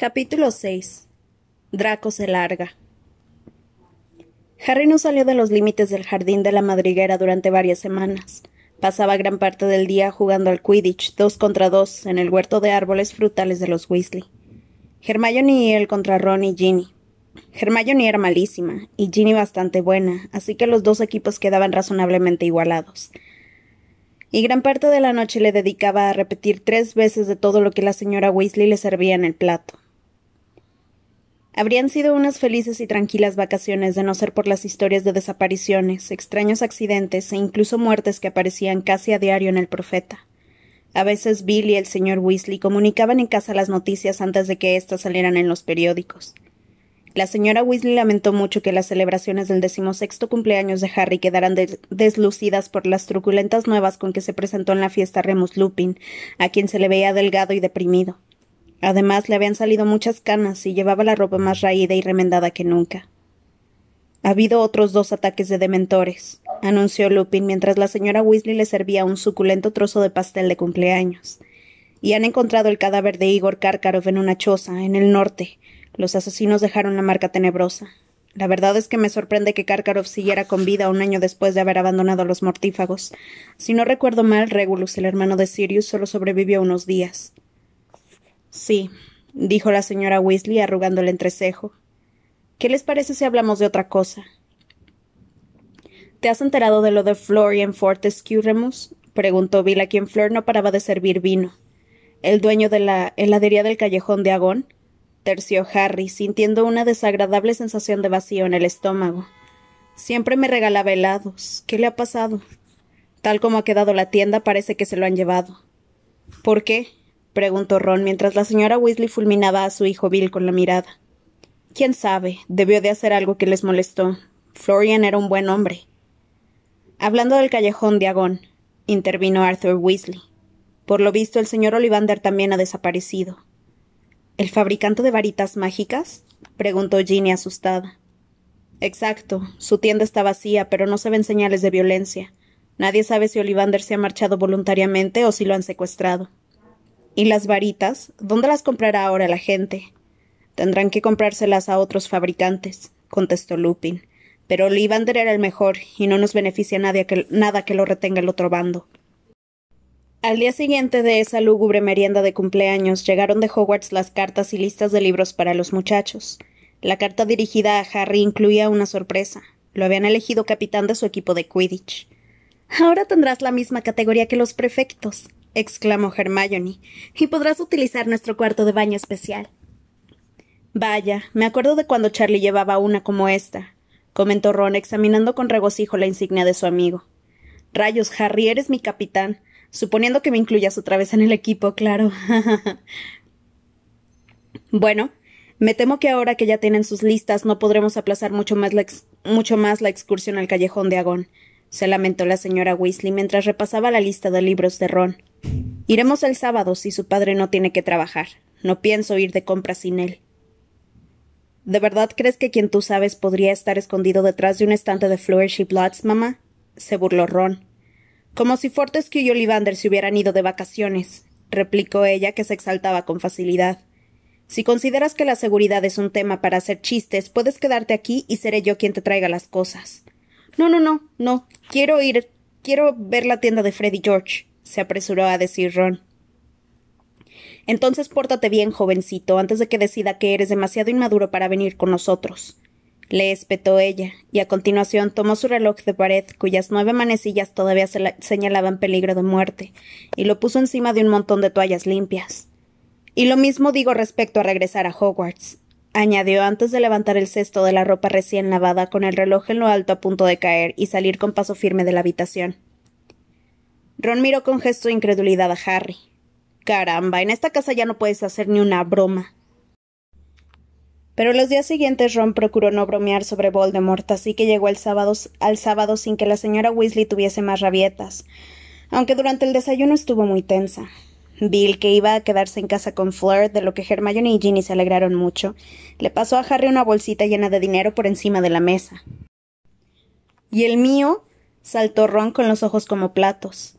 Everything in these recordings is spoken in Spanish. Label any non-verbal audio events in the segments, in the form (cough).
Capítulo 6 Draco se larga. Harry no salió de los límites del jardín de la madriguera durante varias semanas. Pasaba gran parte del día jugando al Quidditch, dos contra dos, en el huerto de árboles frutales de los Weasley. Hermione y él contra Ron y Ginny. Hermione era malísima, y Ginny bastante buena, así que los dos equipos quedaban razonablemente igualados y gran parte de la noche le dedicaba a repetir tres veces de todo lo que la señora Weasley le servía en el plato. Habrían sido unas felices y tranquilas vacaciones de no ser por las historias de desapariciones, extraños accidentes e incluso muertes que aparecían casi a diario en el profeta. A veces Bill y el señor Weasley comunicaban en casa las noticias antes de que éstas salieran en los periódicos. La señora Weasley lamentó mucho que las celebraciones del decimosexto cumpleaños de Harry quedaran deslucidas por las truculentas nuevas con que se presentó en la fiesta Remus Lupin, a quien se le veía delgado y deprimido. Además, le habían salido muchas canas y llevaba la ropa más raída y remendada que nunca. Ha habido otros dos ataques de dementores, anunció Lupin mientras la señora Weasley le servía un suculento trozo de pastel de cumpleaños. Y han encontrado el cadáver de Igor Karkarov en una choza, en el norte, los asesinos dejaron la marca tenebrosa. La verdad es que me sorprende que Karkarov siguiera con vida un año después de haber abandonado los mortífagos. Si no recuerdo mal, Regulus, el hermano de Sirius, solo sobrevivió unos días. Sí, dijo la señora Weasley arrugando el entrecejo. ¿Qué les parece si hablamos de otra cosa? ¿Te has enterado de lo de Florian Fortescue, Remus? preguntó Bill, a quien Flor no paraba de servir vino. ¿El dueño de la heladería del callejón de Agón? terció Harry, sintiendo una desagradable sensación de vacío en el estómago. Siempre me regalaba helados. ¿Qué le ha pasado? Tal como ha quedado la tienda, parece que se lo han llevado. ¿Por qué? Preguntó Ron mientras la señora Weasley fulminaba a su hijo Bill con la mirada. Quién sabe, debió de hacer algo que les molestó. Florian era un buen hombre. Hablando del callejón de Agón, intervino Arthur Weasley. Por lo visto, el señor Ollivander también ha desaparecido. ¿El fabricante de varitas mágicas? preguntó Ginny asustada. Exacto. Su tienda está vacía, pero no se ven señales de violencia. Nadie sabe si Olivander se ha marchado voluntariamente o si lo han secuestrado. ¿Y las varitas? ¿Dónde las comprará ahora la gente? Tendrán que comprárselas a otros fabricantes, contestó Lupin. Pero Olivander era el mejor, y no nos beneficia que, nada que lo retenga el otro bando. Al día siguiente de esa lúgubre merienda de cumpleaños llegaron de Hogwarts las cartas y listas de libros para los muchachos. La carta dirigida a Harry incluía una sorpresa. Lo habían elegido capitán de su equipo de Quidditch. Ahora tendrás la misma categoría que los prefectos, exclamó Hermione, y podrás utilizar nuestro cuarto de baño especial. Vaya, me acuerdo de cuando Charlie llevaba una como esta, comentó Ron examinando con regocijo la insignia de su amigo. Rayos, Harry, eres mi capitán. Suponiendo que me incluyas otra vez en el equipo, claro. (laughs) bueno, me temo que ahora que ya tienen sus listas no podremos aplazar mucho más la, mucho más la excursión al callejón de Agón, se lamentó la señora Weasley mientras repasaba la lista de libros de Ron. Iremos el sábado si su padre no tiene que trabajar. No pienso ir de compras sin él. ¿De verdad crees que quien tú sabes podría estar escondido detrás de un estante de Flourish y Bloods, mamá? se burló Ron. Como si Fortescue y Ollivander se hubieran ido de vacaciones, replicó ella, que se exaltaba con facilidad. Si consideras que la seguridad es un tema para hacer chistes, puedes quedarte aquí y seré yo quien te traiga las cosas. No, no, no, no. Quiero ir. Quiero ver la tienda de Freddy George, se apresuró a decir Ron. Entonces pórtate bien, jovencito, antes de que decida que eres demasiado inmaduro para venir con nosotros le espetó ella, y a continuación tomó su reloj de pared, cuyas nueve manecillas todavía señalaban peligro de muerte, y lo puso encima de un montón de toallas limpias. Y lo mismo digo respecto a regresar a Hogwarts, añadió antes de levantar el cesto de la ropa recién lavada con el reloj en lo alto a punto de caer y salir con paso firme de la habitación. Ron miró con gesto de incredulidad a Harry. Caramba, en esta casa ya no puedes hacer ni una broma. Pero los días siguientes Ron procuró no bromear sobre Voldemort, así que llegó el sábado, al sábado sin que la señora Weasley tuviese más rabietas, aunque durante el desayuno estuvo muy tensa. Bill, que iba a quedarse en casa con Fleur, de lo que Hermione y Ginny se alegraron mucho, le pasó a Harry una bolsita llena de dinero por encima de la mesa. ¿Y el mío? saltó Ron con los ojos como platos.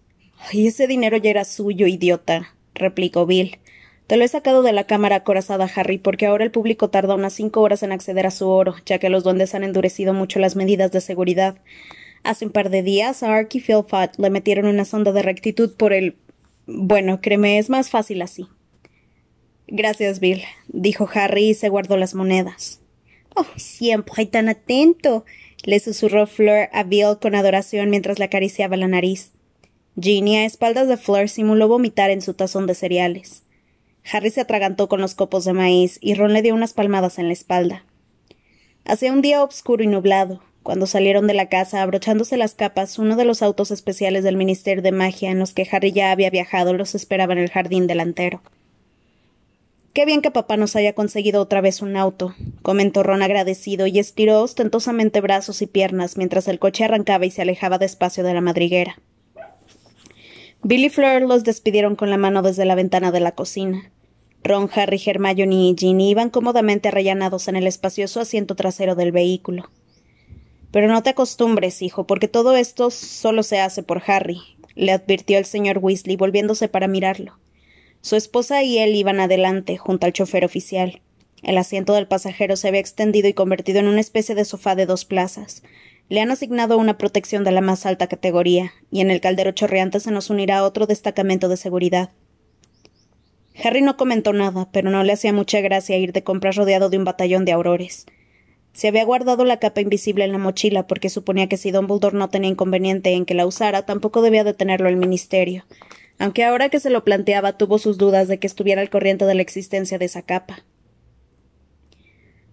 Ay, ese dinero ya era suyo, idiota, replicó Bill. Te lo he sacado de la cámara acorazada, Harry, porque ahora el público tarda unas cinco horas en acceder a su oro, ya que los duendes han endurecido mucho las medidas de seguridad. Hace un par de días a Arky Philpott le metieron una sonda de rectitud por el. Bueno, créeme, es más fácil así. Gracias, Bill, dijo Harry y se guardó las monedas. Oh, siempre tan atento, le susurró Fleur a Bill con adoración mientras le acariciaba la nariz. Ginny, a espaldas de Fleur, simuló vomitar en su tazón de cereales. Harry se atragantó con los copos de maíz y Ron le dio unas palmadas en la espalda. Hacía un día oscuro y nublado. Cuando salieron de la casa, abrochándose las capas, uno de los autos especiales del Ministerio de Magia en los que Harry ya había viajado los esperaba en el jardín delantero. Qué bien que papá nos haya conseguido otra vez un auto, comentó Ron agradecido y estiró ostentosamente brazos y piernas mientras el coche arrancaba y se alejaba despacio de la madriguera. Billy Fleur los despidieron con la mano desde la ventana de la cocina. Ron, Harry, Hermione y Ginny iban cómodamente arrellanados en el espacioso asiento trasero del vehículo. Pero no te acostumbres, hijo, porque todo esto solo se hace por Harry, le advirtió el señor Weasley, volviéndose para mirarlo. Su esposa y él iban adelante, junto al chofer oficial. El asiento del pasajero se había extendido y convertido en una especie de sofá de dos plazas, le han asignado una protección de la más alta categoría, y en el caldero chorreante se nos unirá otro destacamento de seguridad. Harry no comentó nada, pero no le hacía mucha gracia ir de compras rodeado de un batallón de aurores. Se había guardado la capa invisible en la mochila porque suponía que si Dumbledore no tenía inconveniente en que la usara, tampoco debía de tenerlo el ministerio, aunque ahora que se lo planteaba tuvo sus dudas de que estuviera al corriente de la existencia de esa capa.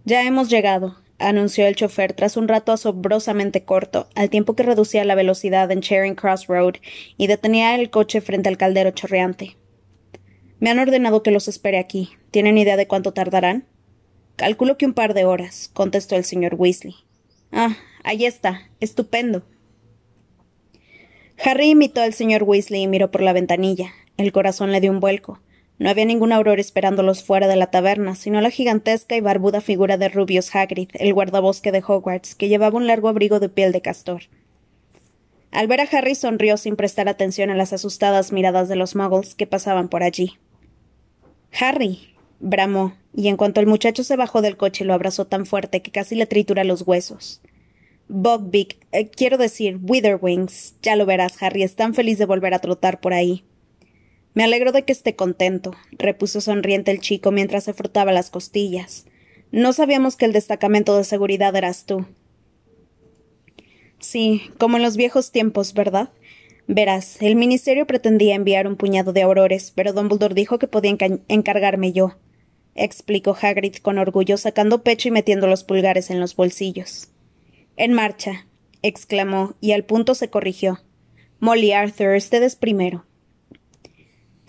Ya hemos llegado, anunció el chofer tras un rato asombrosamente corto, al tiempo que reducía la velocidad en Charing Cross Road y detenía el coche frente al caldero chorreante. Me han ordenado que los espere aquí. ¿Tienen idea de cuánto tardarán? Calculo que un par de horas, contestó el señor Weasley. Ah, ahí está. Estupendo. Harry imitó al señor Weasley y miró por la ventanilla. El corazón le dio un vuelco. No había ningún auror esperándolos fuera de la taberna, sino la gigantesca y barbuda figura de Rubius Hagrid, el guardabosque de Hogwarts, que llevaba un largo abrigo de piel de castor. Al ver a Harry sonrió sin prestar atención a las asustadas miradas de los muggles que pasaban por allí. Harry. bramó, y en cuanto el muchacho se bajó del coche lo abrazó tan fuerte que casi le tritura los huesos. Buckbeak, eh, quiero decir, Witherwings, ya lo verás, Harry, es tan feliz de volver a trotar por ahí. Me alegro de que esté contento, repuso sonriente el chico mientras se frotaba las costillas. No sabíamos que el destacamento de seguridad eras tú. Sí, como en los viejos tiempos, ¿verdad? Verás, el ministerio pretendía enviar un puñado de aurores, pero Dumbledore dijo que podía encargarme yo, explicó Hagrid con orgullo, sacando pecho y metiendo los pulgares en los bolsillos. En marcha, exclamó, y al punto se corrigió. Molly Arthur, ustedes primero.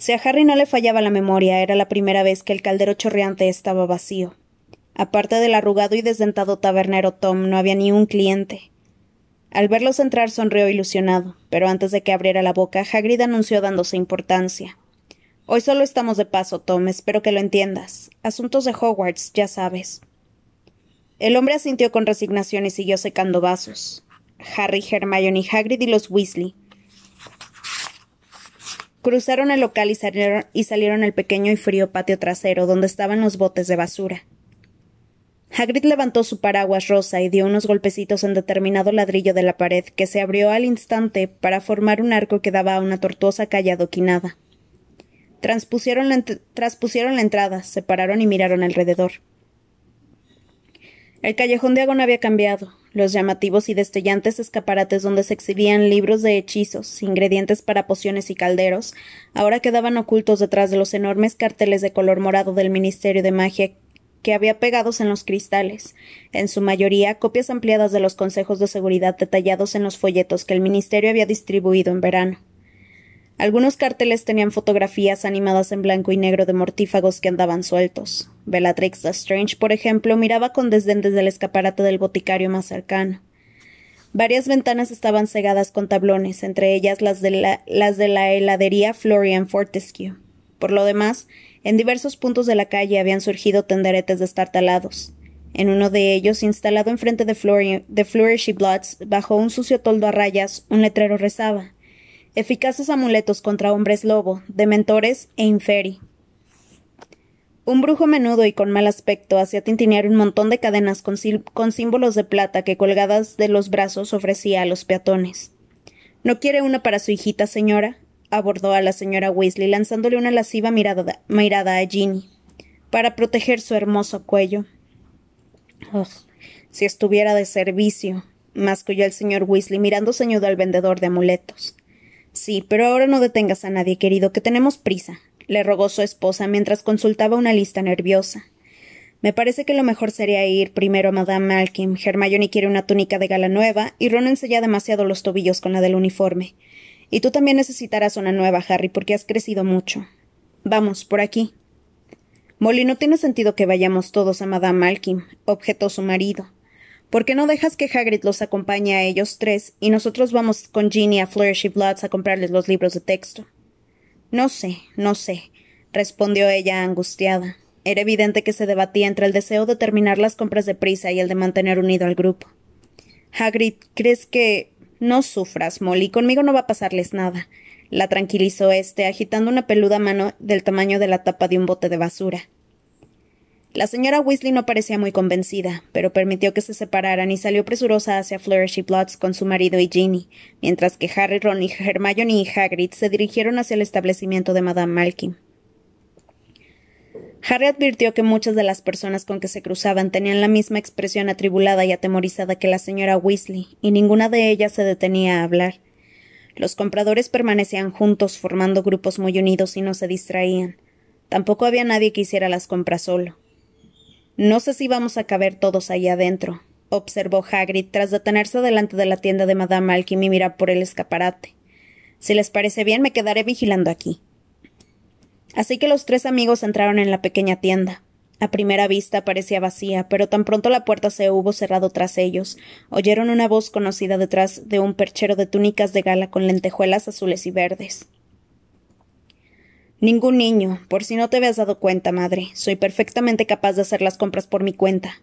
Si a Harry no le fallaba la memoria, era la primera vez que el caldero chorreante estaba vacío. Aparte del arrugado y desdentado tabernero Tom, no había ni un cliente. Al verlos entrar sonrió ilusionado, pero antes de que abriera la boca, Hagrid anunció dándose importancia. Hoy solo estamos de paso, Tom, espero que lo entiendas. Asuntos de Hogwarts, ya sabes. El hombre asintió con resignación y siguió secando vasos. Harry, Hermione, Hagrid y los Weasley Cruzaron el local y salieron, y al pequeño y frío patio trasero, donde estaban los botes de basura. Hagrid levantó su paraguas rosa y dio unos golpecitos en determinado ladrillo de la pared, que se abrió al instante para formar un arco que daba a una tortuosa calle adoquinada. Transpusieron la, traspusieron la entrada, se pararon y miraron alrededor. El callejón de Agón había cambiado. Los llamativos y destellantes escaparates donde se exhibían libros de hechizos, ingredientes para pociones y calderos, ahora quedaban ocultos detrás de los enormes carteles de color morado del Ministerio de Magia que había pegados en los cristales, en su mayoría copias ampliadas de los consejos de seguridad detallados en los folletos que el Ministerio había distribuido en verano. Algunos carteles tenían fotografías animadas en blanco y negro de mortífagos que andaban sueltos. Bellatrix Strange, por ejemplo, miraba con desdén desde el escaparate del boticario más cercano. Varias ventanas estaban cegadas con tablones, entre ellas las de la, heladería Florian Fortescue. Por lo demás, en diversos puntos de la calle habían surgido tenderetes destartalados. En uno de ellos, instalado enfrente de, de Flourishy Bloods, bajo un sucio toldo a rayas, un letrero rezaba eficaces amuletos contra hombres lobo, dementores e inferi. Un brujo menudo y con mal aspecto hacía tintinear un montón de cadenas con, símbolos de plata que colgadas de los brazos ofrecía a los peatones. ¿No quiere una para su hijita, señora? abordó a la señora Weasley, lanzándole una lasciva mirada, a Ginny, para proteger su hermoso cuello. si estuviera de servicio, masculló el señor Weasley, mirando ceñudo al vendedor de amuletos. Sí, pero ahora no detengas a nadie, querido, que tenemos prisa le rogó su esposa mientras consultaba una lista nerviosa. Me parece que lo mejor sería ir primero a Madame Malkin. Hermione quiere una túnica de gala nueva y Ron ensella demasiado los tobillos con la del uniforme. Y tú también necesitarás una nueva, Harry, porque has crecido mucho. Vamos, por aquí. Molly, no tiene sentido que vayamos todos a Madame Malkin, objetó su marido. ¿Por qué no dejas que Hagrid los acompañe a ellos tres y nosotros vamos con Ginny a Flourish y Bloods a comprarles los libros de texto? No sé, no sé, respondió ella angustiada. Era evidente que se debatía entre el deseo de terminar las compras de prisa y el de mantener unido al grupo. Hagrid, ¿crees que no sufras, Molly? Conmigo no va a pasarles nada. La tranquilizó éste, agitando una peluda mano del tamaño de la tapa de un bote de basura. La señora Weasley no parecía muy convencida, pero permitió que se separaran y salió presurosa hacia Flourish y Bloods con su marido y Ginny, mientras que Harry, Ron Hermione y Hagrid se dirigieron hacia el establecimiento de Madame Malkin. Harry advirtió que muchas de las personas con que se cruzaban tenían la misma expresión atribulada y atemorizada que la señora Weasley, y ninguna de ellas se detenía a hablar. Los compradores permanecían juntos, formando grupos muy unidos y no se distraían. Tampoco había nadie que hiciera las compras solo. No sé si vamos a caber todos ahí adentro, observó Hagrid tras detenerse delante de la tienda de Madame Malkin y mirar por el escaparate. Si les parece bien, me quedaré vigilando aquí. Así que los tres amigos entraron en la pequeña tienda. A primera vista parecía vacía, pero tan pronto la puerta se hubo cerrado tras ellos, oyeron una voz conocida detrás de un perchero de túnicas de gala con lentejuelas azules y verdes. Ningún niño, por si no te habías dado cuenta, madre. Soy perfectamente capaz de hacer las compras por mi cuenta.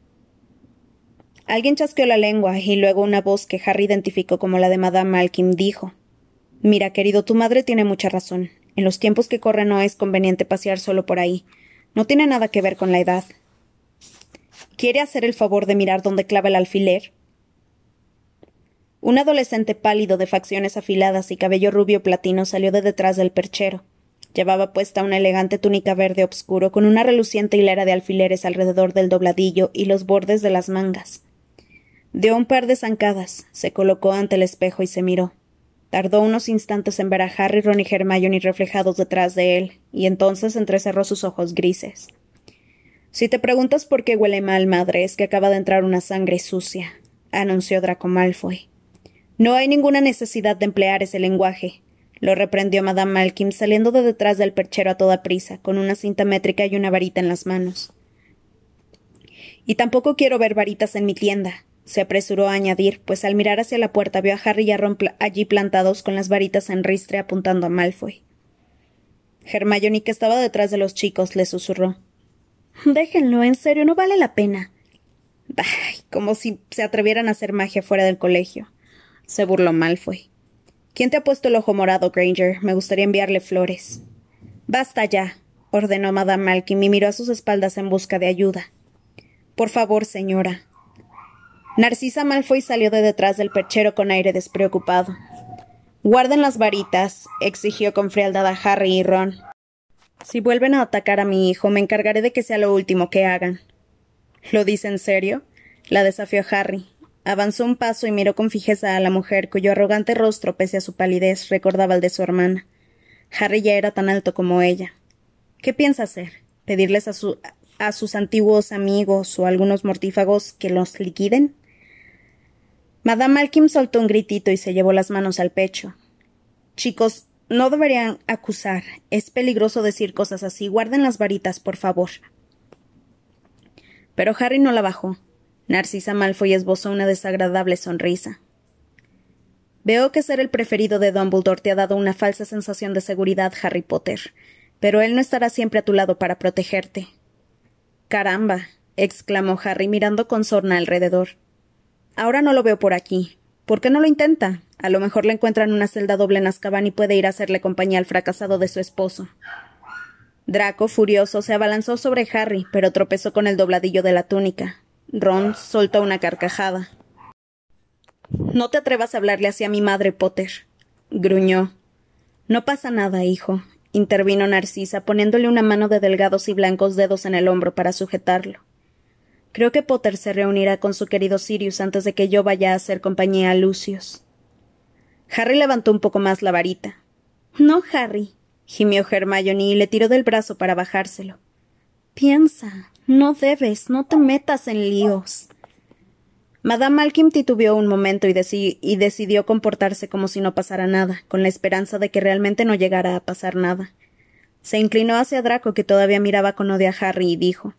Alguien chasqueó la lengua y luego una voz que Harry identificó como la de Madame Malkin dijo Mira, querido, tu madre tiene mucha razón. En los tiempos que corren no es conveniente pasear solo por ahí. No tiene nada que ver con la edad. ¿Quiere hacer el favor de mirar dónde clava el alfiler? Un adolescente pálido de facciones afiladas y cabello rubio platino salió de detrás del perchero. Llevaba puesta una elegante túnica verde obscuro con una reluciente hilera de alfileres alrededor del dobladillo y los bordes de las mangas. Dio un par de zancadas, se colocó ante el espejo y se miró. Tardó unos instantes en ver a Harry, Ron y Hermione reflejados detrás de él, y entonces entrecerró sus ojos grises. Si te preguntas por qué huele mal, madre, es que acaba de entrar una sangre sucia, anunció Draco Malfoy. No hay ninguna necesidad de emplear ese lenguaje lo reprendió Madame Malkin, saliendo de detrás del perchero a toda prisa, con una cinta métrica y una varita en las manos. Y tampoco quiero ver varitas en mi tienda, se apresuró a añadir, pues al mirar hacia la puerta vio a Harry y a Ron allí plantados con las varitas en ristre apuntando a Malfoy. Hermione, que estaba detrás de los chicos, le susurró. Déjenlo, en serio, no vale la pena. Como si se atrevieran a hacer magia fuera del colegio. Se burló Malfoy. ¿Quién te ha puesto el ojo morado, Granger? Me gustaría enviarle flores. Basta ya, ordenó Madame Malkin y miró a sus espaldas en busca de ayuda. Por favor, señora. Narcisa Malfoy salió de detrás del perchero con aire despreocupado. Guarden las varitas, exigió con frialdad a Harry y Ron. Si vuelven a atacar a mi hijo, me encargaré de que sea lo último que hagan. ¿Lo dice en serio? la desafió Harry, Avanzó un paso y miró con fijeza a la mujer, cuyo arrogante rostro, pese a su palidez, recordaba el de su hermana. Harry ya era tan alto como ella. ¿Qué piensa hacer? ¿Pedirles a, a sus antiguos amigos o algunos mortífagos que los liquiden? Madame Malkin soltó un gritito y se llevó las manos al pecho. Chicos, no deberían acusar. Es peligroso decir cosas así. Guarden las varitas, por favor. Pero Harry no la bajó. Narcisa Malfoy esbozó una desagradable sonrisa. Veo que ser el preferido de Dumbledore te ha dado una falsa sensación de seguridad, Harry Potter, pero él no estará siempre a tu lado para protegerte. Caramba, exclamó Harry mirando con sorna alrededor. Ahora no lo veo por aquí. ¿Por qué no lo intenta? A lo mejor le encuentran una celda doble en Azkaban y puede ir a hacerle compañía al fracasado de su esposo. Draco, furioso, se abalanzó sobre Harry, pero tropezó con el dobladillo de la túnica. Ron soltó una carcajada. No te atrevas a hablarle así a mi madre, Potter, gruñó. No pasa nada, hijo, intervino Narcisa, poniéndole una mano de delgados y blancos dedos en el hombro para sujetarlo. Creo que Potter se reunirá con su querido Sirius antes de que yo vaya a hacer compañía a Lucius. Harry levantó un poco más la varita. No, Harry, gimió Hermione y le tiró del brazo para bajárselo. Piensa, no debes, no te metas en líos. Madame Malkin titubeó un momento y, y, decidió comportarse como si no pasara nada, con la esperanza de que realmente no llegara a pasar nada. Se inclinó hacia Draco, que todavía miraba con odio a Harry, y dijo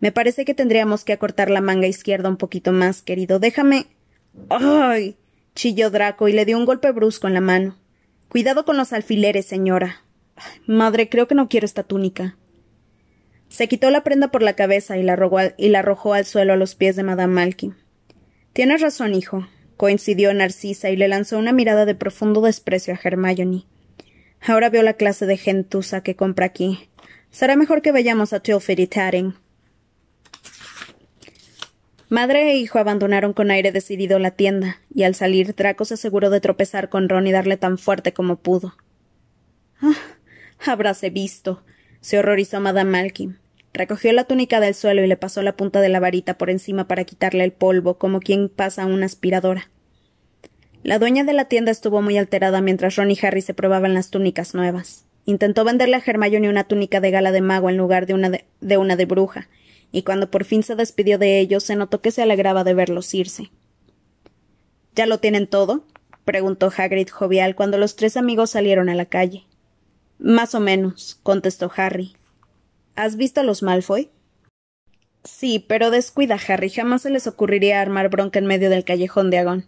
Me parece que tendríamos que acortar la manga izquierda un poquito más, querido. Déjame. ¡Ay! chilló Draco y le dio un golpe brusco en la mano. Cuidado con los alfileres, señora. Madre, creo que no quiero esta túnica. Se quitó la prenda por la cabeza y la, arrojó al suelo a los pies de Madame Malkin. Tienes razón, hijo, coincidió Narcisa y le lanzó una mirada de profundo desprecio a Hermione. Ahora veo la clase de gentuza que compra aquí. Será mejor que vayamos a Tilford y. Madre e hijo abandonaron con aire decidido la tienda, y al salir Draco se aseguró de tropezar con Ron y darle tan fuerte como pudo. Ah, habráse visto, se horrorizó Madame Malkin. Recogió la túnica del suelo y le pasó la punta de la varita por encima para quitarle el polvo, como quien pasa una aspiradora. La dueña de la tienda estuvo muy alterada mientras Ron y Harry se probaban las túnicas nuevas. Intentó venderle a Hermione una túnica de gala de mago en lugar de una de, de una de bruja, y cuando por fin se despidió de ellos se notó que se alegraba de verlos irse. ¿Ya lo tienen todo? preguntó Hagrid jovial cuando los tres amigos salieron a la calle. Más o menos, contestó Harry. ¿Has visto a los Malfoy? Sí, pero descuida, Harry. Jamás se les ocurriría armar bronca en medio del callejón de Agón.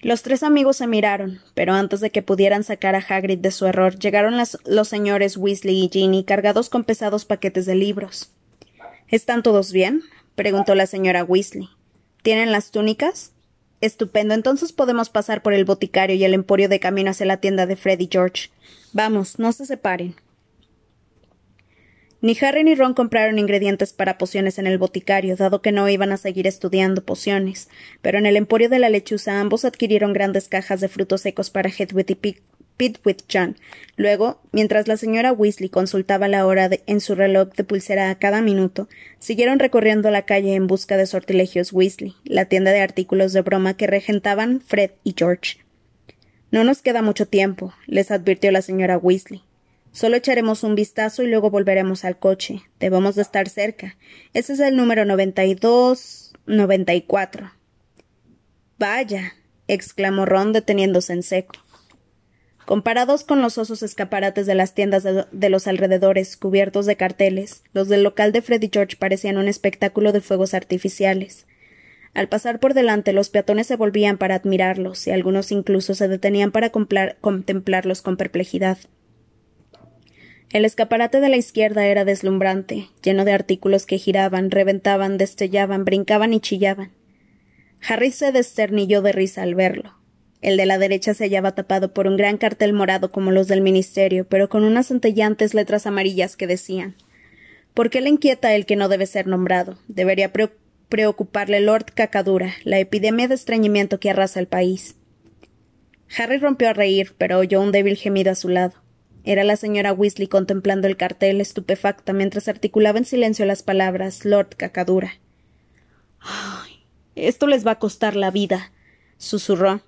Los tres amigos se miraron, pero antes de que pudieran sacar a Hagrid de su error, llegaron los señores Weasley y Ginny cargados con pesados paquetes de libros. ¿Están todos bien? preguntó la señora Weasley. ¿Tienen las túnicas? Estupendo. Entonces podemos pasar por el boticario y el emporio de camino hacia la tienda de Freddy George. Vamos, no se separen. Ni Harry ni Ron compraron ingredientes para pociones en el boticario, dado que no iban a seguir estudiando pociones, pero en el emporio de la lechuza ambos adquirieron grandes cajas de frutos secos para Hedwig y with John. Luego, mientras la señora Weasley consultaba la hora en su reloj de pulsera a cada minuto, siguieron recorriendo la calle en busca de sortilegios Weasley, la tienda de artículos de broma que regentaban Fred y George. No nos queda mucho tiempo, les advirtió la señora Weasley. Solo echaremos un vistazo y luego volveremos al coche. Debemos de estar cerca. Ese es el número noventa y dos. noventa y cuatro. Vaya. exclamó Ron deteniéndose en seco. Comparados con los osos escaparates de las tiendas de, los alrededores, cubiertos de carteles, los del local de Freddy George parecían un espectáculo de fuegos artificiales. Al pasar por delante, los peatones se volvían para admirarlos, y algunos incluso se detenían para contemplarlos con perplejidad. El escaparate de la izquierda era deslumbrante, lleno de artículos que giraban, reventaban, destellaban, brincaban y chillaban. Harry se desternilló de risa al verlo. El de la derecha se hallaba tapado por un gran cartel morado como los del ministerio, pero con unas centellantes letras amarillas que decían ¿Por qué le inquieta el que no debe ser nombrado? Debería preocuparle Lord Cacadura, la epidemia de estreñimiento que arrasa el país. Harry rompió a reír, pero oyó un débil gemido a su lado. Era la señora Weasley contemplando el cartel estupefacta mientras articulaba en silencio las palabras Lord Cacadura. Ay, esto les va a costar la vida, susurró.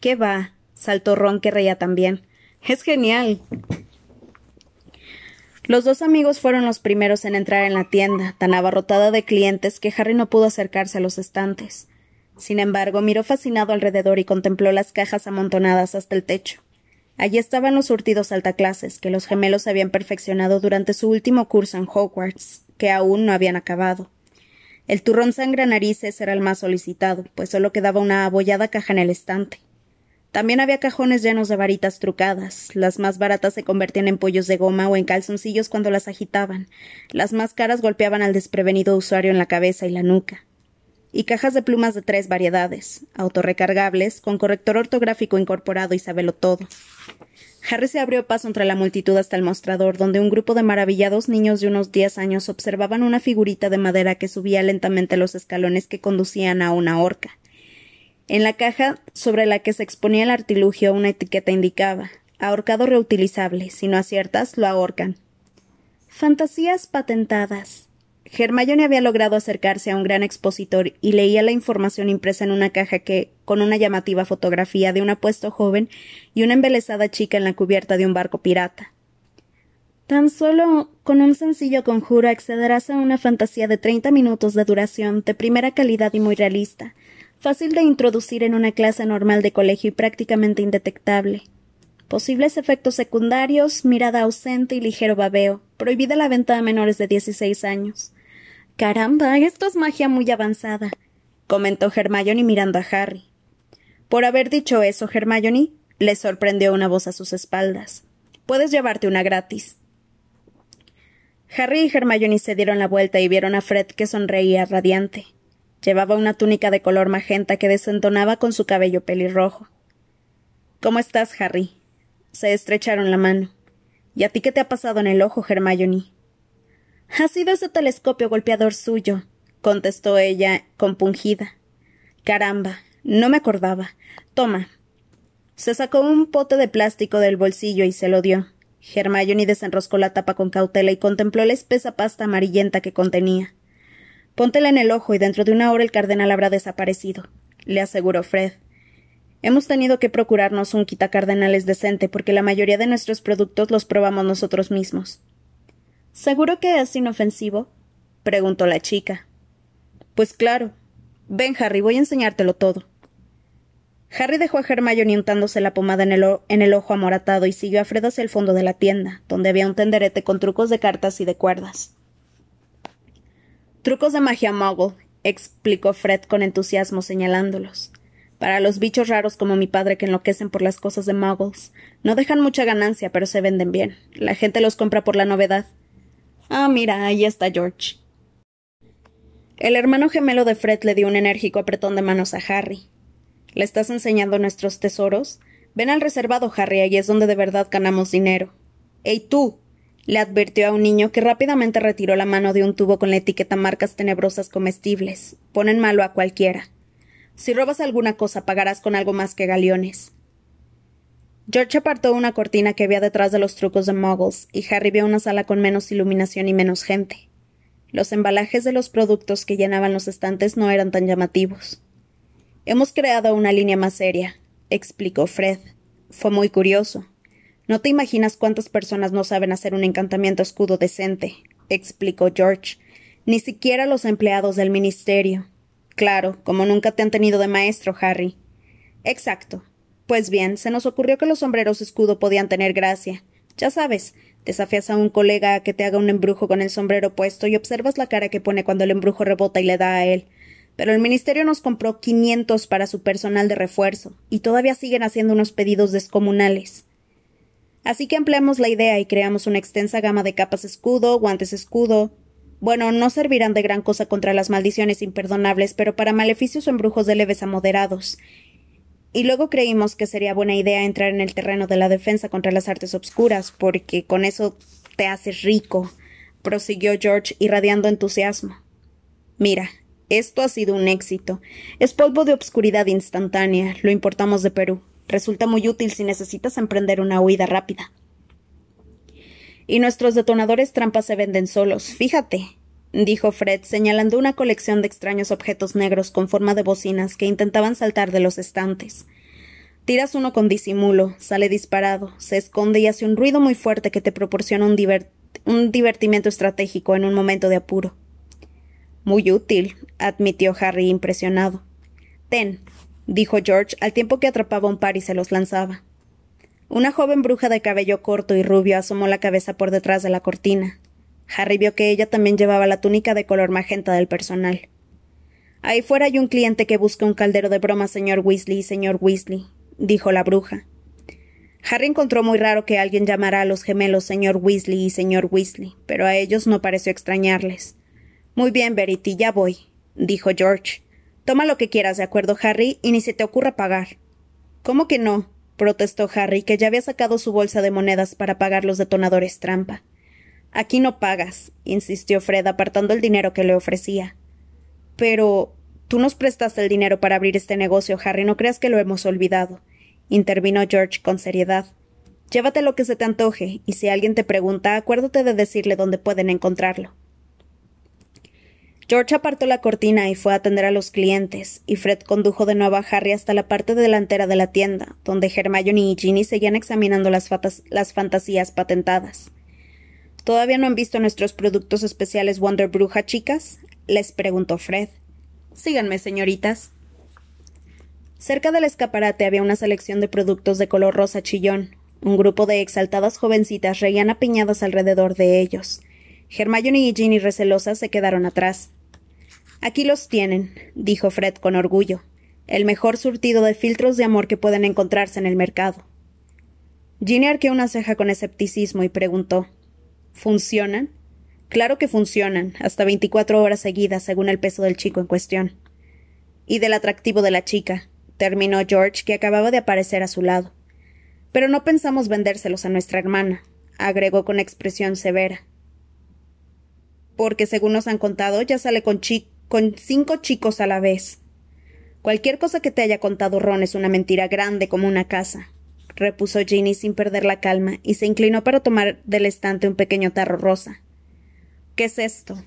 ¿Qué va? saltó Ron, que reía también. Es genial. Los dos amigos fueron los primeros en entrar en la tienda, tan abarrotada de clientes que Harry no pudo acercarse a los estantes. Sin embargo, miró fascinado alrededor y contempló las cajas amontonadas hasta el techo. Allí estaban los surtidos altaclases que los gemelos habían perfeccionado durante su último curso en Hogwarts, que aún no habían acabado. El turrón sangra narices era el más solicitado, pues solo quedaba una abollada caja en el estante. También había cajones llenos de varitas trucadas. Las más baratas se convertían en pollos de goma o en calzoncillos cuando las agitaban. Las más caras golpeaban al desprevenido usuario en la cabeza y la nuca. Y cajas de plumas de tres variedades, autorrecargables, con corrector ortográfico incorporado y sabelo todo. Harry se abrió paso entre la multitud hasta el mostrador, donde un grupo de maravillados niños de unos diez años observaban una figurita de madera que subía lentamente los escalones que conducían a una horca. En la caja sobre la que se exponía el artilugio una etiqueta indicaba ahorcado reutilizable, si no aciertas, lo ahorcan. Fantasías patentadas. Hermione había logrado acercarse a un gran expositor y leía la información impresa en una caja que, con una llamativa fotografía de un apuesto joven y una embelesada chica en la cubierta de un barco pirata. Tan solo con un sencillo conjuro accederás a una fantasía de treinta minutos de duración, de primera calidad y muy realista, fácil de introducir en una clase normal de colegio y prácticamente indetectable. Posibles efectos secundarios, mirada ausente y ligero babeo. Prohibida la venta a menores de dieciséis años. Caramba, esto es magia muy avanzada, comentó Hermione mirando a Harry. Por haber dicho eso, Hermione, le sorprendió una voz a sus espaldas. Puedes llevarte una gratis. Harry y Hermione se dieron la vuelta y vieron a Fred que sonreía radiante. Llevaba una túnica de color magenta que desentonaba con su cabello pelirrojo. ¿Cómo estás, Harry? Se estrecharon la mano. ¿Y a ti qué te ha pasado en el ojo, Hermione? Ha sido ese telescopio golpeador suyo, contestó ella, compungida. Caramba, no me acordaba. Toma. Se sacó un pote de plástico del bolsillo y se lo dio. Hermione desenroscó la tapa con cautela y contempló la espesa pasta amarillenta que contenía. Póntela en el ojo y dentro de una hora el cardenal habrá desaparecido, le aseguró Fred. Hemos tenido que procurarnos un quitacardenales decente porque la mayoría de nuestros productos los probamos nosotros mismos. ¿Seguro que es inofensivo? preguntó la chica. Pues claro. Ven, Harry, voy a enseñártelo todo. Harry dejó a Hermione untándose la pomada en el, en el ojo amoratado y siguió a Fred hacia el fondo de la tienda, donde había un tenderete con trucos de cartas y de cuerdas. Trucos de magia muggle, explicó Fred con entusiasmo señalándolos. Para los bichos raros como mi padre que enloquecen por las cosas de muggles. No dejan mucha ganancia, pero se venden bien. La gente los compra por la novedad. Ah, mira, ahí está George. El hermano gemelo de Fred le dio un enérgico apretón de manos a Harry. ¿Le estás enseñando nuestros tesoros? Ven al reservado, Harry, ahí es donde de verdad ganamos dinero. ¡Ey, tú! le advirtió a un niño que rápidamente retiró la mano de un tubo con la etiqueta marcas tenebrosas comestibles. Ponen malo a cualquiera. Si robas alguna cosa, pagarás con algo más que galeones. George apartó una cortina que había detrás de los trucos de Muggles, y Harry vio una sala con menos iluminación y menos gente. Los embalajes de los productos que llenaban los estantes no eran tan llamativos. Hemos creado una línea más seria, explicó Fred. Fue muy curioso. No te imaginas cuántas personas no saben hacer un encantamiento escudo decente, explicó George. Ni siquiera los empleados del ministerio. Claro, como nunca te han tenido de maestro, Harry. Exacto. Pues bien, se nos ocurrió que los sombreros escudo podían tener gracia. Ya sabes, desafías a un colega a que te haga un embrujo con el sombrero puesto y observas la cara que pone cuando el embrujo rebota y le da a él. Pero el ministerio nos compró quinientos para su personal de refuerzo, y todavía siguen haciendo unos pedidos descomunales. Así que empleamos la idea y creamos una extensa gama de capas escudo, guantes escudo. Bueno, no servirán de gran cosa contra las maldiciones imperdonables, pero para maleficios o embrujos de leves a moderados, y luego creímos que sería buena idea entrar en el terreno de la defensa contra las artes obscuras, porque con eso te haces rico, prosiguió George, irradiando entusiasmo. Mira, esto ha sido un éxito. Es polvo de obscuridad instantánea. Lo importamos de Perú. Resulta muy útil si necesitas emprender una huida rápida. Y nuestros detonadores trampas se venden solos. Fíjate dijo Fred, señalando una colección de extraños objetos negros con forma de bocinas que intentaban saltar de los estantes. Tiras uno con disimulo, sale disparado, se esconde y hace un ruido muy fuerte que te proporciona un, un divertimiento estratégico en un momento de apuro. Muy útil, admitió Harry impresionado. Ten, dijo George al tiempo que atrapaba un par y se los lanzaba. Una joven bruja de cabello corto y rubio asomó la cabeza por detrás de la cortina. Harry vio que ella también llevaba la túnica de color magenta del personal. Ahí fuera hay un cliente que busca un caldero de broma, señor Weasley y señor Weasley, dijo la bruja. Harry encontró muy raro que alguien llamara a los gemelos señor Weasley y señor Weasley, pero a ellos no pareció extrañarles. Muy bien, Verity, ya voy, dijo George. Toma lo que quieras, ¿de acuerdo, Harry? Y ni se te ocurra pagar. ¿Cómo que no? Protestó Harry, que ya había sacado su bolsa de monedas para pagar los detonadores trampa. Aquí no pagas, insistió Fred, apartando el dinero que le ofrecía. Pero. Tú nos prestaste el dinero para abrir este negocio, Harry, no creas que lo hemos olvidado, intervino George con seriedad. Llévate lo que se te antoje, y si alguien te pregunta, acuérdate de decirle dónde pueden encontrarlo. George apartó la cortina y fue a atender a los clientes, y Fred condujo de nuevo a Harry hasta la parte delantera de la tienda, donde Hermione y Ginny seguían examinando las, fantasías patentadas. ¿Todavía no han visto nuestros productos especiales Wonder Bruja, chicas? les preguntó Fred. Síganme, señoritas. Cerca del escaparate había una selección de productos de color rosa chillón. Un grupo de exaltadas jovencitas reían apiñadas alrededor de ellos. Hermione y Ginny recelosas se quedaron atrás. Aquí los tienen, dijo Fred con orgullo. El mejor surtido de filtros de amor que pueden encontrarse en el mercado. Ginny arqueó una ceja con escepticismo y preguntó ¿Funcionan? Claro que funcionan, hasta veinticuatro horas seguidas, según el peso del chico en cuestión. Y del atractivo de la chica, terminó George, que acababa de aparecer a su lado. Pero no pensamos vendérselos a nuestra hermana, agregó con expresión severa. Porque, según nos han contado, ya sale con, con cinco chicos a la vez. Cualquier cosa que te haya contado Ron es una mentira grande como una casa, repuso Ginny sin perder la calma, y se inclinó para tomar del estante un pequeño tarro rosa. ¿Qué es esto?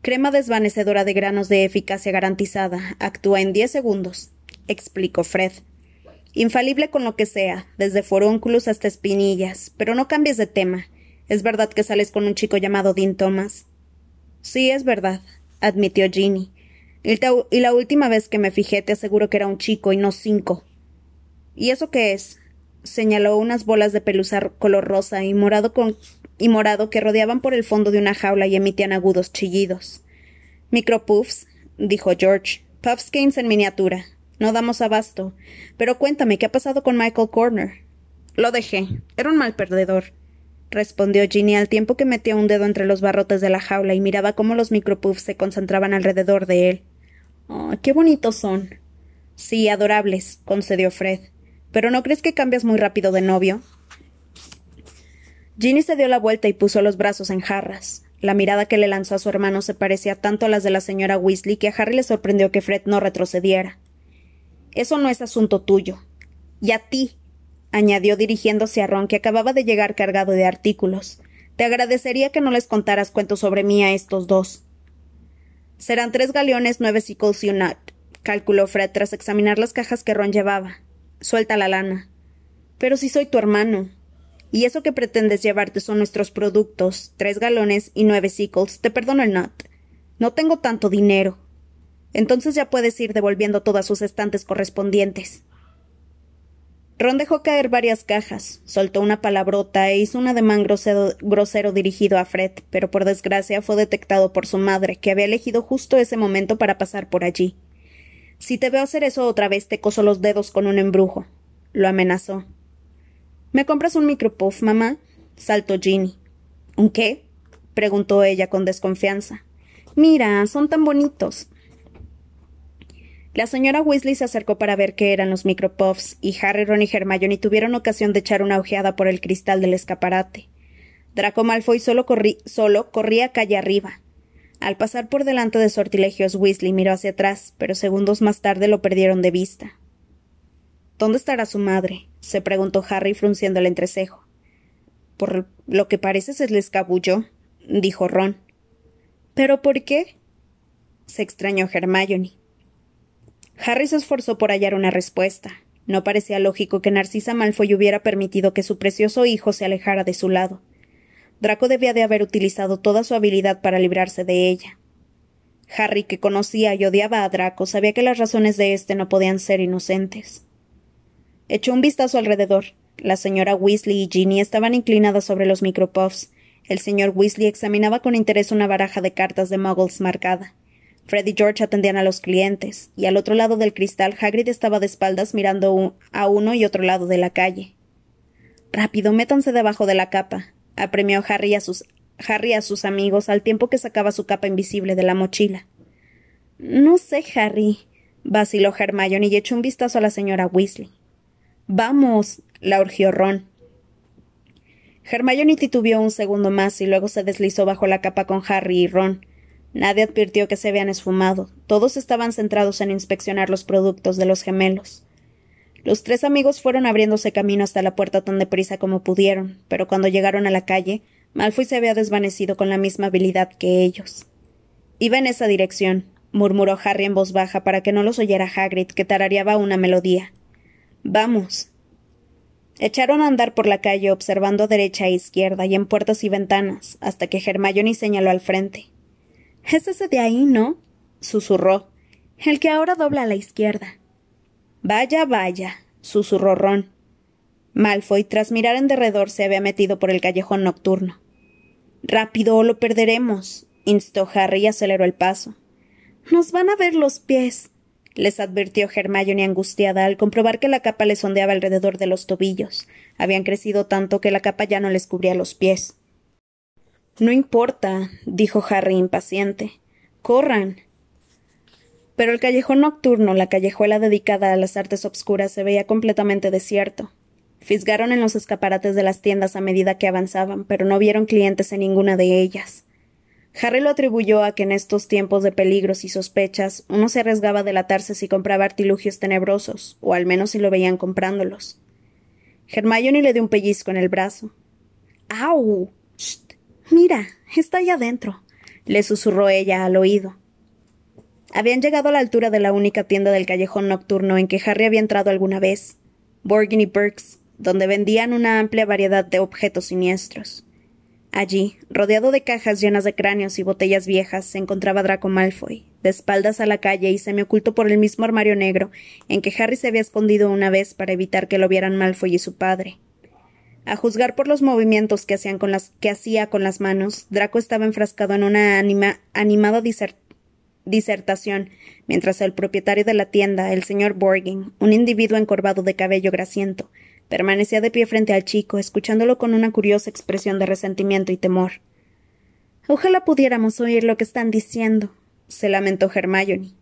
Crema desvanecedora de granos de eficacia garantizada. Actúa en diez segundos, explicó Fred. Infalible con lo que sea, desde forúnculos hasta espinillas. Pero no cambies de tema. ¿Es verdad que sales con un chico llamado Dean Thomas? Sí, es verdad, admitió Ginny. Y la última vez que me fijé te aseguro que era un chico y no cinco. ¿Y eso qué es? señaló unas bolas de pelusa color rosa y morado y morado que rodeaban por el fondo de una jaula y emitían agudos chillidos. Micropuffs, dijo George. Puffskins en miniatura. No damos abasto. Pero cuéntame, ¿qué ha pasado con Michael Corner? Lo dejé. Era un mal perdedor. Respondió Ginny al tiempo que metía un dedo entre los barrotes de la jaula y miraba cómo los micropuffs se concentraban alrededor de él. Oh, qué bonitos son. Sí, adorables, concedió Fred. ¿Pero no crees que cambias muy rápido de novio? Ginny se dio la vuelta y puso los brazos en jarras. La mirada que le lanzó a su hermano se parecía tanto a las de la señora Weasley que a Harry le sorprendió que Fred no retrocediera. Eso no es asunto tuyo. Y a ti, añadió dirigiéndose a Ron, que acababa de llegar cargado de artículos. Te agradecería que no les contaras cuentos sobre mí a estos dos. Serán tres galeones, nueve sickles y un nut, calculó Fred tras examinar las cajas que Ron llevaba. Suelta la lana. Pero si soy tu hermano, y eso que pretendes llevarte son nuestros productos, tres galones y nueve sickles, te perdono el not. No tengo tanto dinero. Entonces ya puedes ir devolviendo todas sus estantes correspondientes. Ron dejó caer varias cajas, soltó una palabrota e hizo un ademán grosero, grosero dirigido a Fred, pero por desgracia fue detectado por su madre, que había elegido justo ese momento para pasar por allí. Si te veo hacer eso otra vez, te coso los dedos con un embrujo. Lo amenazó. ¿Me compras un micropuff, mamá? saltó Ginny. ¿Un qué? preguntó ella con desconfianza. Mira, son tan bonitos. La señora Weasley se acercó para ver qué eran los micropuffs, y Harry, Ron y Hermione tuvieron ocasión de echar una ojeada por el cristal del escaparate. Draco Malfoy solo, solo corría calle arriba. Al pasar por delante de sortilegios Weasley miró hacia atrás, pero segundos más tarde lo perdieron de vista. ¿Dónde estará su madre? se preguntó Harry frunciendo el entrecejo. Por lo que parece se le escabulló, dijo Ron. ¿Pero por qué? se extrañó Hermione. Harry se esforzó por hallar una respuesta. No parecía lógico que Narcisa Malfoy hubiera permitido que su precioso hijo se alejara de su lado. Draco debía de haber utilizado toda su habilidad para librarse de ella. Harry, que conocía y odiaba a Draco, sabía que las razones de éste no podían ser inocentes. Echó un vistazo alrededor. La señora Weasley y Ginny estaban inclinadas sobre los micropuffs. El señor Weasley examinaba con interés una baraja de cartas de muggles marcada. Fred y George atendían a los clientes, y al otro lado del cristal Hagrid estaba de espaldas mirando a uno y otro lado de la calle. Rápido, métanse debajo de la capa, apremió Harry a sus amigos al tiempo que sacaba su capa invisible de la mochila. No sé, Harry, vaciló Hermione y echó un vistazo a la señora Weasley. Vamos, la urgió Ron. Hermione titubeó un segundo más y luego se deslizó bajo la capa con Harry y Ron. Nadie advirtió que se habían esfumado. Todos estaban centrados en inspeccionar los productos de los gemelos. Los tres amigos fueron abriéndose camino hasta la puerta tan deprisa como pudieron, pero cuando llegaron a la calle, Malfoy se había desvanecido con la misma habilidad que ellos. Iba en esa dirección, murmuró Harry en voz baja para que no los oyera Hagrid, que tarareaba una melodía. Vamos. Echaron a andar por la calle observando a derecha e izquierda y en puertas y ventanas, hasta que Hermione señaló al frente. Es ese de ahí, ¿no? susurró. El que ahora dobla a la izquierda. Vaya, vaya, susurró Ron. Malfoy, tras mirar en derredor, se había metido por el callejón nocturno. Rápido o lo perderemos, instó Harry y aceleró el paso. Nos van a ver los pies, les advirtió Hermione angustiada al comprobar que la capa les ondeaba alrededor de los tobillos. Habían crecido tanto que la capa ya no les cubría los pies. No importa, dijo Harry impaciente. Corran. Pero el callejón nocturno, la callejuela dedicada a las artes obscuras, se veía completamente desierto. Fisgaron en los escaparates de las tiendas a medida que avanzaban, pero no vieron clientes en ninguna de ellas. Harry lo atribuyó a que en estos tiempos de peligros y sospechas uno se arriesgaba a delatarse si compraba artilugios tenebrosos, o al menos si lo veían comprándolos. Hermione le dio un pellizco en el brazo. ¡Au! Mira, está ahí adentro, le susurró ella al oído. Habían llegado a la altura de la única tienda del callejón nocturno en que Harry había entrado alguna vez, Borgin y Burks, donde vendían una amplia variedad de objetos siniestros. Allí, rodeado de cajas llenas de cráneos y botellas viejas, se encontraba Draco Malfoy, de espaldas a la calle y semi-oculto por el mismo armario negro en que Harry se había escondido una vez para evitar que lo vieran Malfoy y su padre. A juzgar por los movimientos que, hacían con las, que hacía con las manos, Draco estaba enfrascado en una animada disertación, mientras el propietario de la tienda, el señor Borgin, un individuo encorvado de cabello grasiento, permanecía de pie frente al chico, escuchándolo con una curiosa expresión de resentimiento y temor. Ojalá pudiéramos oír lo que están diciendo, se lamentó Hermione.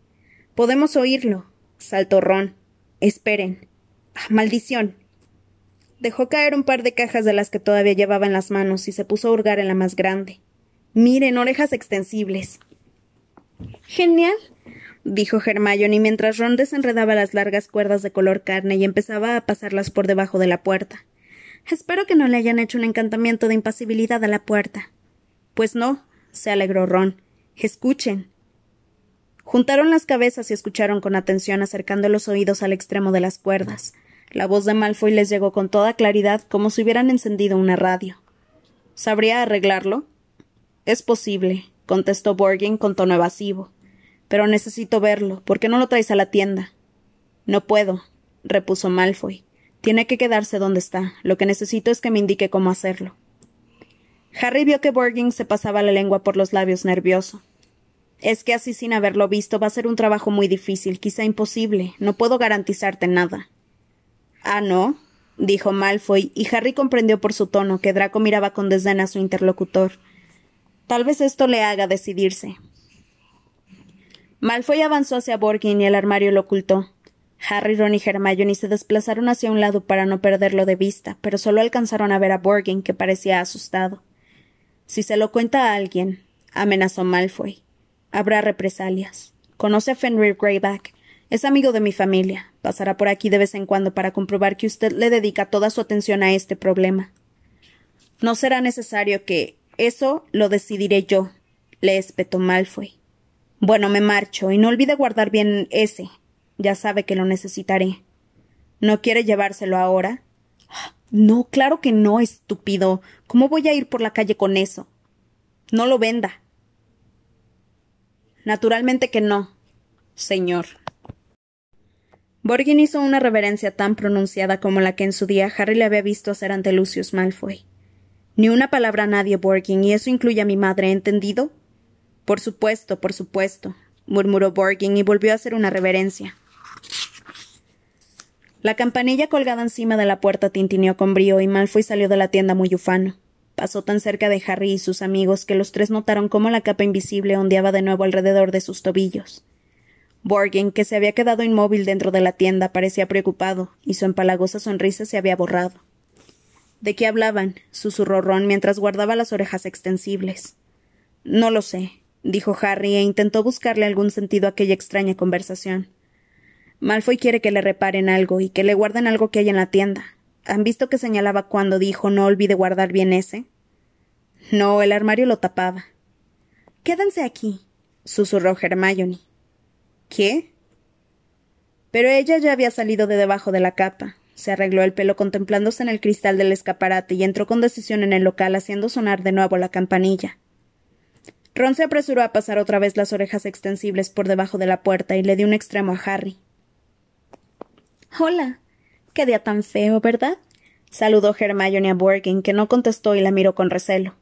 Podemos oírlo, saltó Ron. Esperen. ¡Ah, maldición. Dejó caer un par de cajas de las que todavía llevaba en las manos y se puso a hurgar en la más grande. Miren, orejas extensibles. Genial, dijo Hermione mientras Ron desenredaba las largas cuerdas de color carne y empezaba a pasarlas por debajo de la puerta. Espero que no le hayan hecho un encantamiento de impasibilidad a la puerta. Pues no, se alegró Ron. Escuchen. Juntaron las cabezas y escucharon con atención acercando los oídos al extremo de las cuerdas. La voz de Malfoy les llegó con toda claridad, como si hubieran encendido una radio. ¿Sabría arreglarlo? Es posible, contestó Borgin con tono evasivo. Pero necesito verlo. ¿Por qué no lo traes a la tienda? No puedo, repuso Malfoy. Tiene que quedarse donde está. Lo que necesito es que me indique cómo hacerlo. Harry vio que Borgin se pasaba la lengua por los labios nervioso. Es que así sin haberlo visto va a ser un trabajo muy difícil, quizá imposible. No puedo garantizarte nada. Ah, no, dijo Malfoy, y Harry comprendió por su tono que Draco miraba con desdén a su interlocutor. Tal vez esto le haga decidirse. Malfoy avanzó hacia Borgin y el armario lo ocultó. Harry, Ron y Hermione se desplazaron hacia un lado para no perderlo de vista, pero solo alcanzaron a ver a Borgin, que parecía asustado. Si se lo cuenta a alguien, amenazó Malfoy, habrá represalias. Conoce a Fenrir Greyback. Es amigo de mi familia. Pasará por aquí de vez en cuando para comprobar que usted le dedica toda su atención a este problema. No será necesario que. Eso lo decidiré yo, le espetó Malfoy. Bueno, me marcho, y no olvide guardar bien ese. Ya sabe que lo necesitaré. ¿No quiere llevárselo ahora? No, claro que no, estúpido. ¿Cómo voy a ir por la calle con eso? No lo venda. Naturalmente que no, señor. Borgin hizo una reverencia tan pronunciada como la que en su día Harry le había visto hacer ante Lucius Malfoy. Ni una palabra a nadie, Borgin, y eso incluye a mi madre, ¿entendido? Por supuesto, por supuesto, murmuró Borgin y volvió a hacer una reverencia. La campanilla colgada encima de la puerta tintineó con brío y Malfoy salió de la tienda muy ufano. Pasó tan cerca de Harry y sus amigos que los tres notaron cómo la capa invisible ondeaba de nuevo alrededor de sus tobillos. Borgin, que se había quedado inmóvil dentro de la tienda, parecía preocupado, y su empalagosa sonrisa se había borrado. ¿De qué hablaban? susurró Ron mientras guardaba las orejas extensibles. No lo sé, dijo Harry, e intentó buscarle algún sentido a aquella extraña conversación. Malfoy quiere que le reparen algo y que le guarden algo que hay en la tienda. ¿Han visto que señalaba cuando dijo no olvide guardar bien ese? No, el armario lo tapaba. Quédense aquí, susurró Hermione. ¿Qué? Pero ella ya había salido de debajo de la capa. Se arregló el pelo contemplándose en el cristal del escaparate y entró con decisión en el local haciendo sonar de nuevo la campanilla. Ron se apresuró a pasar otra vez las orejas extensibles por debajo de la puerta y le dio un extremo a Harry. Hola. Qué día tan feo, ¿verdad? Saludó Hermione a Borgin, que no contestó y la miró con recelo.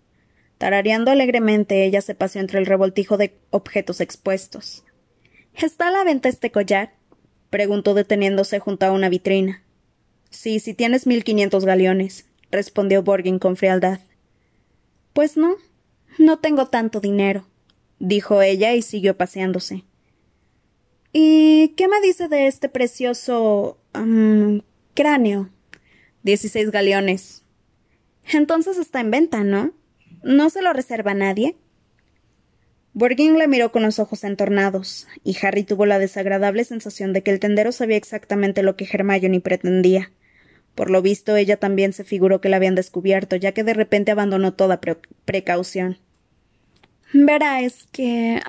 Tarareando alegremente, ella se paseó entre el revoltijo de objetos expuestos. ¿Está a la venta este collar? preguntó deteniéndose junto a una vitrina. Sí, si tienes mil quinientos galeones, respondió Borgin con frialdad. Pues no, no tengo tanto dinero, dijo ella y siguió paseándose. ¿Y qué me dice de este precioso cráneo? Dieciséis galeones. Entonces está en venta, ¿no? ¿No se lo reserva nadie? Borgin la miró con los ojos entornados, y Harry tuvo la desagradable sensación de que el tendero sabía exactamente lo que Hermione pretendía. Por lo visto, ella también se figuró que la habían descubierto, ya que de repente abandonó toda precaución. Verá, es que.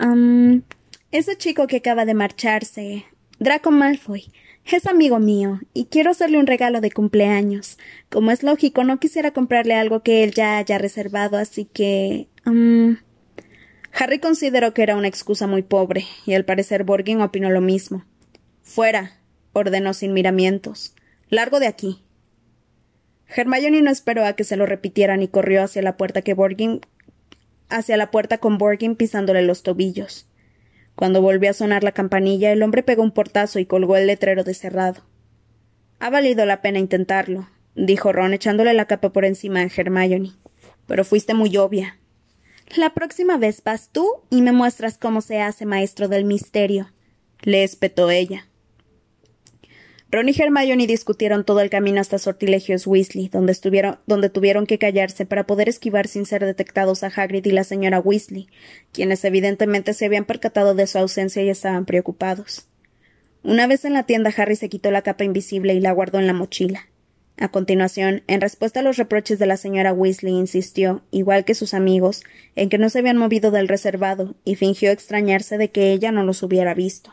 ese chico que acaba de marcharse, Draco Malfoy, es amigo mío, y quiero hacerle un regalo de cumpleaños. Como es lógico, no quisiera comprarle algo que él ya haya reservado, así que. Harry consideró que era una excusa muy pobre, y al parecer Borgin opinó lo mismo. Fuera, ordenó sin miramientos. Largo de aquí. Hermione no esperó a que se lo repitieran y corrió hacia la puerta que Borgin hacia la puerta con Borgin pisándole los tobillos. Cuando volvió a sonar la campanilla, el hombre pegó un portazo y colgó el letrero de cerrado. Ha valido la pena intentarlo, dijo Ron echándole la capa por encima a Hermione. Pero fuiste muy obvia. La próxima vez vas tú y me muestras cómo se hace maestro del misterio, le espetó ella. Ron y Hermione discutieron todo el camino hasta Sortilegios Weasley, donde, donde tuvieron que callarse para poder esquivar sin ser detectados a Hagrid y la señora Weasley, quienes evidentemente se habían percatado de su ausencia y estaban preocupados. Una vez en la tienda, Harry se quitó la capa invisible y la guardó en la mochila. A continuación, en respuesta a los reproches de la señora Weasley, insistió, igual que sus amigos, en que no se habían movido del reservado, y fingió extrañarse de que ella no los hubiera visto.